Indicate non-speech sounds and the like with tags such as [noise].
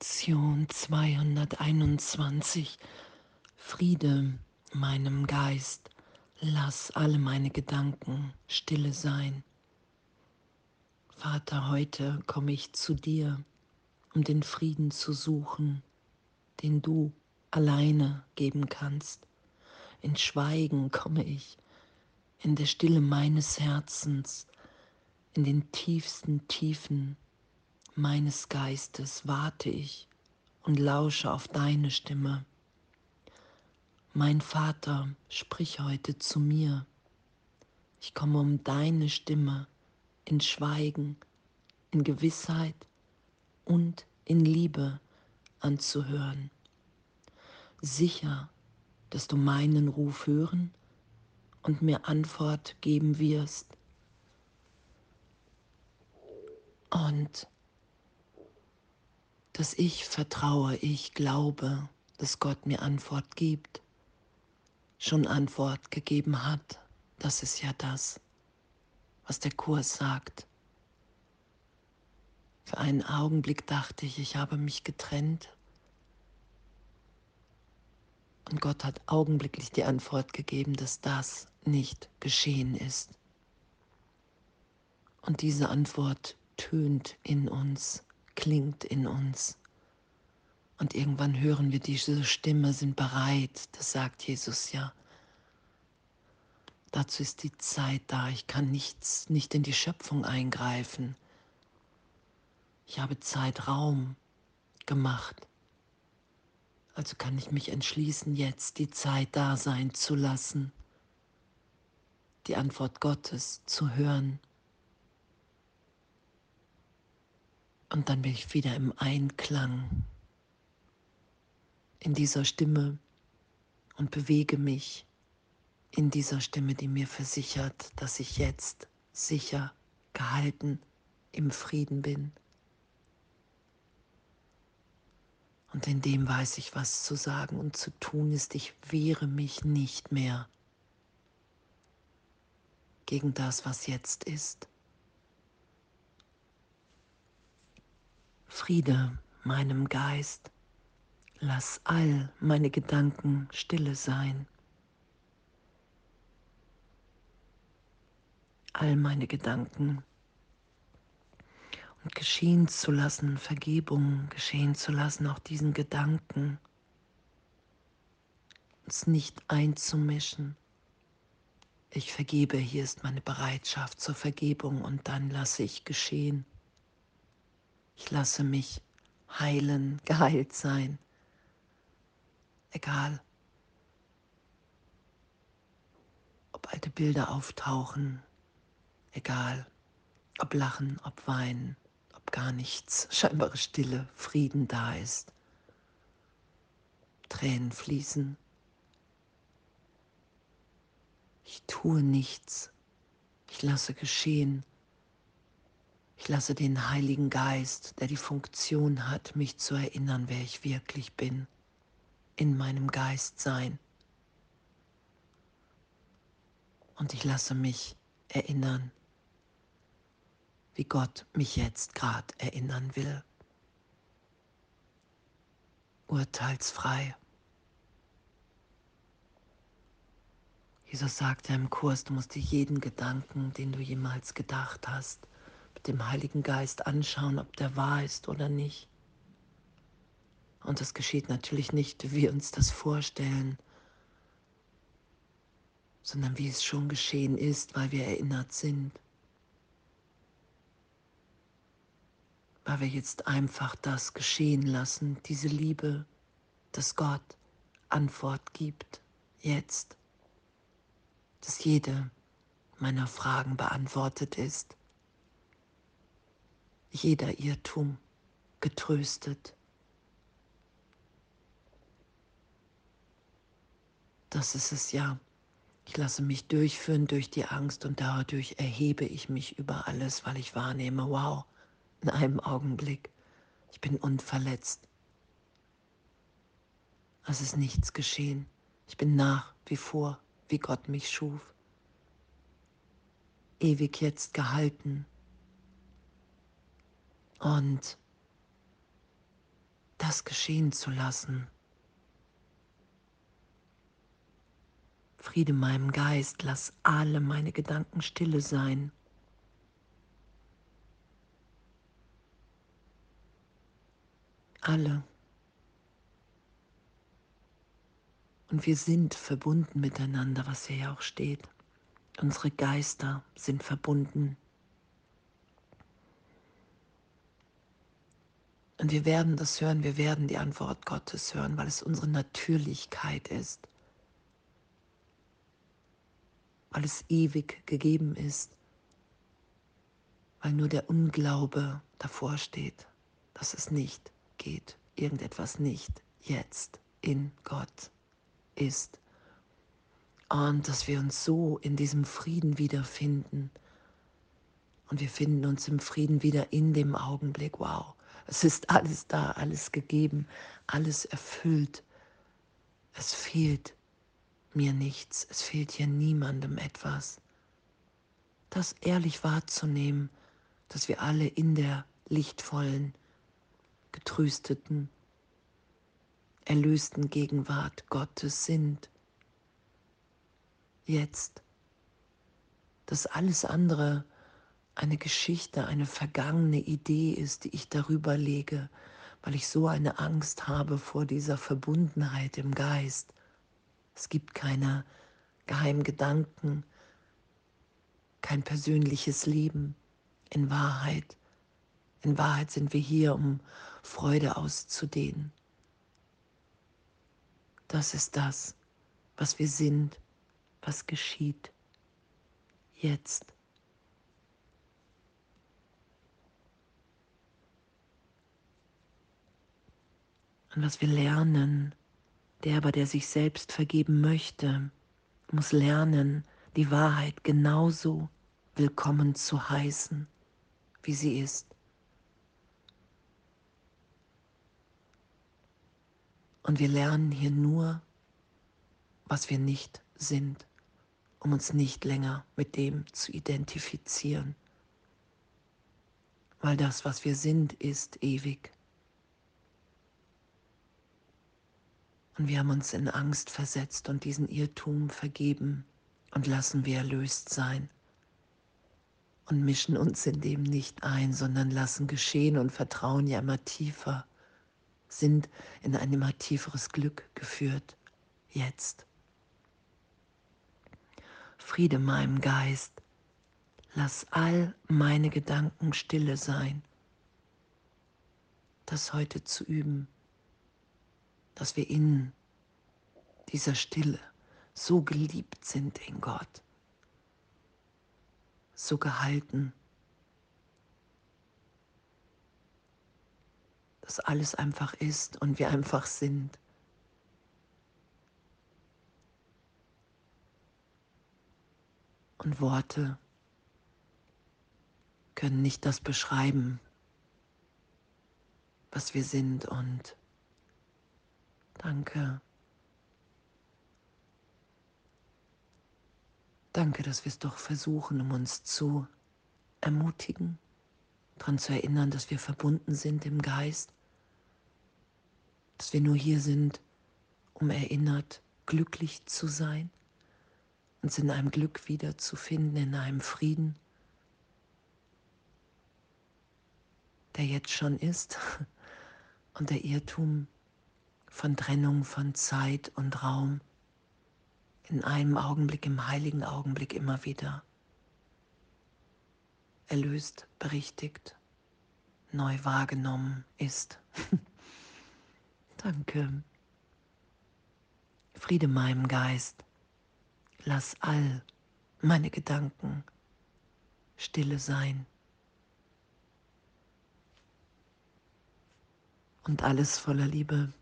Lektion 221 Friede meinem Geist, lass alle meine Gedanken stille sein. Vater, heute komme ich zu dir, um den Frieden zu suchen, den du alleine geben kannst. In Schweigen komme ich, in der Stille meines Herzens, in den tiefsten Tiefen meines Geistes warte ich und lausche auf deine Stimme. Mein Vater, sprich heute zu mir. Ich komme um deine Stimme in Schweigen, in Gewissheit und in Liebe anzuhören. Sicher, dass du meinen Ruf hören und mir Antwort geben wirst. Und dass ich vertraue, ich glaube, dass Gott mir Antwort gibt, schon Antwort gegeben hat. Das ist ja das, was der Kurs sagt. Für einen Augenblick dachte ich, ich habe mich getrennt. Und Gott hat augenblicklich die Antwort gegeben, dass das nicht geschehen ist. Und diese Antwort tönt in uns klingt in uns. Und irgendwann hören wir diese Stimme, sind bereit, das sagt Jesus ja. Dazu ist die Zeit da. Ich kann nichts, nicht in die Schöpfung eingreifen. Ich habe Zeitraum gemacht. Also kann ich mich entschließen, jetzt die Zeit da sein zu lassen, die Antwort Gottes zu hören Und dann bin ich wieder im Einklang in dieser Stimme und bewege mich in dieser Stimme, die mir versichert, dass ich jetzt sicher gehalten im Frieden bin. Und in dem weiß ich, was zu sagen und zu tun ist. Ich wehre mich nicht mehr gegen das, was jetzt ist. Friede meinem Geist, lass all meine Gedanken stille sein. All meine Gedanken und geschehen zu lassen, Vergebung geschehen zu lassen, auch diesen Gedanken, uns nicht einzumischen. Ich vergebe, hier ist meine Bereitschaft zur Vergebung und dann lasse ich geschehen. Ich lasse mich heilen, geheilt sein. Egal, ob alte Bilder auftauchen, egal, ob Lachen, ob Weinen, ob gar nichts, scheinbare Stille, Frieden da ist, Tränen fließen. Ich tue nichts, ich lasse geschehen. Ich lasse den Heiligen Geist, der die Funktion hat, mich zu erinnern, wer ich wirklich bin, in meinem Geist sein. Und ich lasse mich erinnern, wie Gott mich jetzt gerade erinnern will. Urteilsfrei. Jesus sagte im Kurs, du musst dir jeden Gedanken, den du jemals gedacht hast, dem Heiligen Geist anschauen, ob der wahr ist oder nicht. Und das geschieht natürlich nicht, wie wir uns das vorstellen, sondern wie es schon geschehen ist, weil wir erinnert sind. Weil wir jetzt einfach das geschehen lassen, diese Liebe, dass Gott Antwort gibt, jetzt, dass jede meiner Fragen beantwortet ist jeder Irrtum getröstet. Das ist es ja. Ich lasse mich durchführen durch die Angst und dadurch erhebe ich mich über alles, weil ich wahrnehme, wow, in einem Augenblick, ich bin unverletzt. Es ist nichts geschehen. Ich bin nach wie vor, wie Gott mich schuf. Ewig jetzt gehalten, und das geschehen zu lassen. Friede meinem Geist, lass alle meine Gedanken stille sein. Alle. Und wir sind verbunden miteinander, was hier ja auch steht. Unsere Geister sind verbunden. Und wir werden das hören, wir werden die Antwort Gottes hören, weil es unsere Natürlichkeit ist, weil es ewig gegeben ist, weil nur der Unglaube davor steht, dass es nicht geht, irgendetwas nicht jetzt in Gott ist. Und dass wir uns so in diesem Frieden wiederfinden. Und wir finden uns im Frieden wieder in dem Augenblick. Wow, es ist alles da, alles gegeben, alles erfüllt. Es fehlt mir nichts, es fehlt hier niemandem etwas. Das ehrlich wahrzunehmen, dass wir alle in der lichtvollen, getrösteten, erlösten Gegenwart Gottes sind. Jetzt. Dass alles andere eine Geschichte, eine vergangene Idee ist, die ich darüber lege, weil ich so eine Angst habe vor dieser Verbundenheit im Geist. Es gibt keine geheimen Gedanken, kein persönliches Leben. In Wahrheit, in Wahrheit sind wir hier, um Freude auszudehnen. Das ist das, was wir sind, was geschieht jetzt. Und was wir lernen, der aber, der sich selbst vergeben möchte, muss lernen, die Wahrheit genauso willkommen zu heißen, wie sie ist. Und wir lernen hier nur, was wir nicht sind, um uns nicht länger mit dem zu identifizieren. Weil das, was wir sind, ist ewig. Und wir haben uns in Angst versetzt und diesen Irrtum vergeben und lassen wir erlöst sein. Und mischen uns in dem nicht ein, sondern lassen geschehen und vertrauen ja immer tiefer sind in ein immer tieferes Glück geführt, jetzt. Friede meinem Geist, lass all meine Gedanken stille sein. Das heute zu üben, dass wir in dieser Stille so geliebt sind in Gott, so gehalten dass alles einfach ist und wir einfach sind. Und Worte können nicht das beschreiben, was wir sind. Und danke. Danke, dass wir es doch versuchen, um uns zu ermutigen, daran zu erinnern, dass wir verbunden sind im Geist dass wir nur hier sind, um erinnert, glücklich zu sein, uns in einem Glück wiederzufinden, in einem Frieden, der jetzt schon ist [laughs] und der Irrtum von Trennung von Zeit und Raum in einem Augenblick, im heiligen Augenblick immer wieder erlöst, berichtigt, neu wahrgenommen ist. [laughs] Danke. Friede meinem Geist. Lass all meine Gedanken stille sein. Und alles voller Liebe.